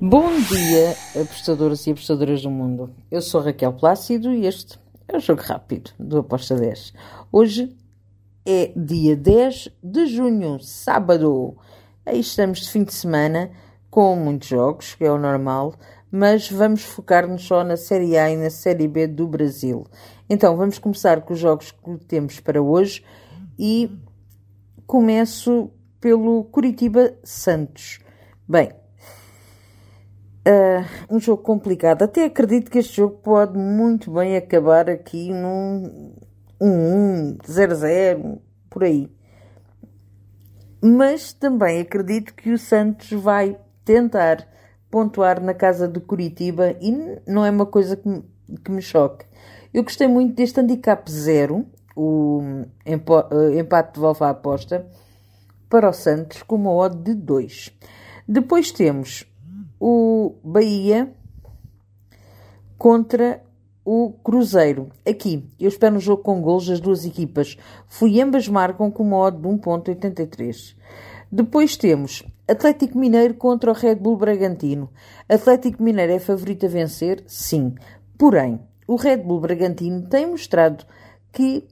Bom dia, apostadores e apostadoras do mundo. Eu sou Raquel Plácido e este é o Jogo Rápido do Aposta 10. Hoje é dia 10 de junho, sábado. Aí estamos de fim de semana com muitos jogos, que é o normal, mas vamos focar-nos só na Série A e na Série B do Brasil. Então vamos começar com os jogos que temos para hoje e começo pelo Curitiba Santos. Bem, Uh, um jogo complicado. Até acredito que este jogo pode muito bem acabar aqui num 1-1, 0-0, por aí. Mas também acredito que o Santos vai tentar pontuar na casa de Curitiba e não é uma coisa que me, que me choque. Eu gostei muito deste handicap zero, o uh, empate de volta à aposta, para o Santos com uma odd de 2. Depois temos o Bahia contra o Cruzeiro. Aqui, eu espero um jogo com gols das duas equipas. Fui ambas marcam com modo de 1.83. Depois temos Atlético Mineiro contra o Red Bull Bragantino. Atlético Mineiro é favorito a vencer? Sim. Porém, o Red Bull Bragantino tem mostrado que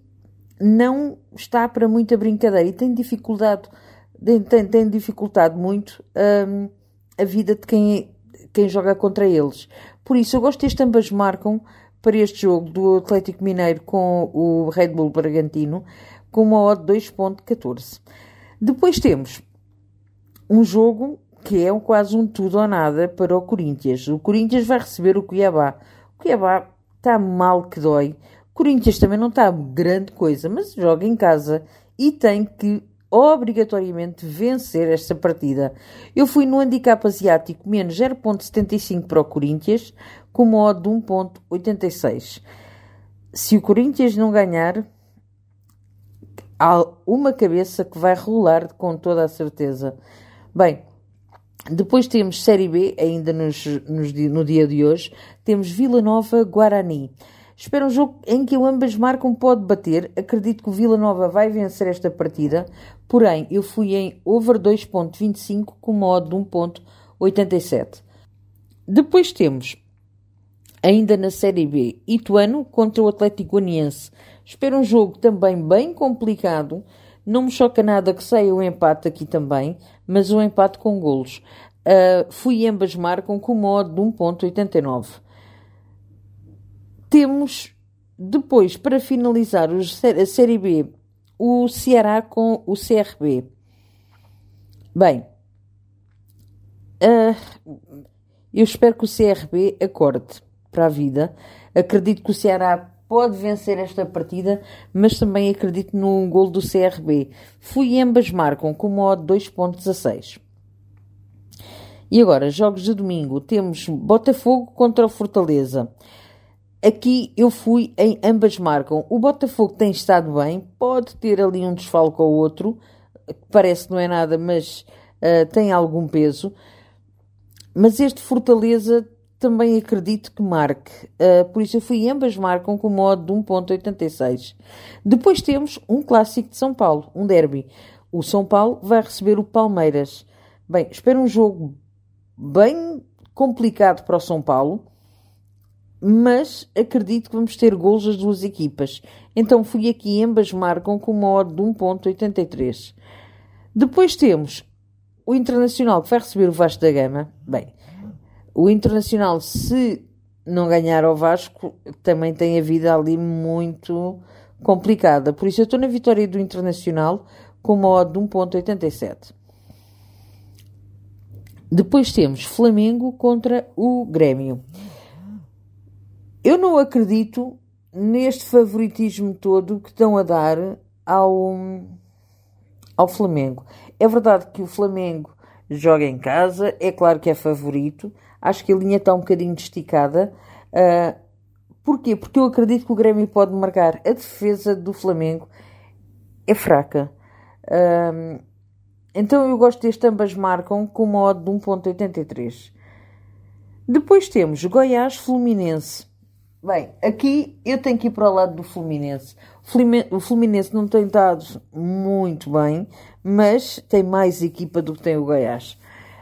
não está para muita brincadeira e tem dificuldade, tem, tem dificultado muito hum, a vida de quem, quem joga contra eles. Por isso, eu gosto deste ambas marcam para este jogo do Atlético Mineiro com o Red Bull Bragantino com uma odd 2.14. Depois temos um jogo que é quase um tudo ou nada para o Corinthians. O Corinthians vai receber o Cuiabá. O Cuiabá está mal que dói. O Corinthians também não está grande coisa, mas joga em casa e tem que obrigatoriamente vencer esta partida. Eu fui no handicap asiático menos 0.75 para o Corinthians, com modo de 1.86. Se o Corinthians não ganhar, há uma cabeça que vai rolar com toda a certeza. Bem, depois temos Série B, ainda nos, nos, no dia de hoje, temos Vila Nova Guarani. Espero um jogo em que ambas marcam pode bater. Acredito que o Vila Nova vai vencer esta partida. Porém, eu fui em over 2.25 com modo de 1.87. Depois temos, ainda na Série B, Ituano contra o Atlético Goianiense. Espero um jogo também bem complicado. Não me choca nada que saia o um empate aqui também, mas um empate com golos. Uh, fui ambas marcam com modo de 1.89. Temos depois, para finalizar a Série B, o Ceará com o CRB. Bem, uh, eu espero que o CRB acorde para a vida. Acredito que o Ceará pode vencer esta partida, mas também acredito no gol do CRB. Fui ambas marcam com modo 2.16. E agora, jogos de domingo. Temos Botafogo contra o Fortaleza. Aqui eu fui em ambas marcam. O Botafogo tem estado bem, pode ter ali um desfalco ou outro, parece que não é nada, mas uh, tem algum peso. Mas este Fortaleza também acredito que marque. Uh, por isso eu fui ambas marcam com modo de 1.86. Depois temos um clássico de São Paulo, um derby. O São Paulo vai receber o Palmeiras. Bem, espero um jogo bem complicado para o São Paulo mas acredito que vamos ter gols das duas equipas. Então fui aqui, ambas marcam com uma odd de 1.83. Depois temos o Internacional que vai receber o Vasco da Gama. Bem, o Internacional, se não ganhar ao Vasco, também tem a vida ali muito complicada. Por isso eu estou na vitória do Internacional com uma odd de 1.87. Depois temos Flamengo contra o Grêmio. Eu não acredito neste favoritismo todo que estão a dar ao, ao Flamengo. É verdade que o Flamengo joga em casa, é claro que é favorito. Acho que a linha está um bocadinho esticada. Uh, porquê? Porque eu acredito que o Grêmio pode marcar. A defesa do Flamengo é fraca. Uh, então eu gosto deste ambas marcam com uma odd de 1.83. Depois temos Goiás Fluminense. Bem, aqui eu tenho que ir para o lado do Fluminense. O Fluminense não tem estado muito bem, mas tem mais equipa do que tem o Goiás.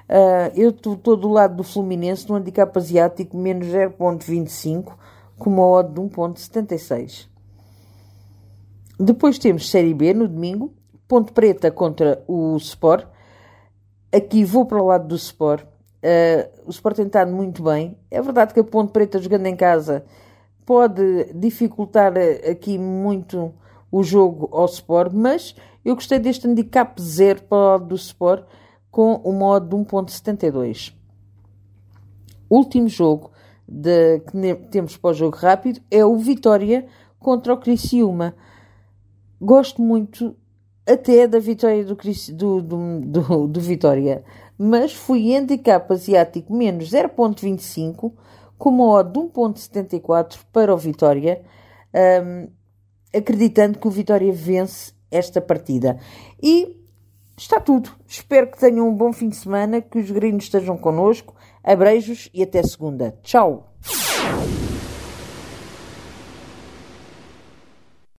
Uh, eu estou do lado do Fluminense no handicap asiático menos 0.25 com uma odd de 1.76. Depois temos Série B no domingo, Ponte Preta contra o Sport. Aqui vou para o lado do Sport. Uh, o Sport tem estado muito bem. É verdade que a Ponte Preta jogando em casa pode dificultar aqui muito o jogo ao Sport, mas eu gostei deste handicap zero para o lado do Sport com o modo de 1.72. Último jogo de, que temos para o jogo rápido é o Vitória contra o Criciúma. Gosto muito até da vitória do, do, do, do, do Vitória, mas fui handicap asiático menos 0.25 com uma odd de 1.74 para o Vitória, um, acreditando que o Vitória vence esta partida. E Está tudo. Espero que tenham um bom fim de semana, que os gringos estejam connosco. Abreijos e até segunda. Tchau!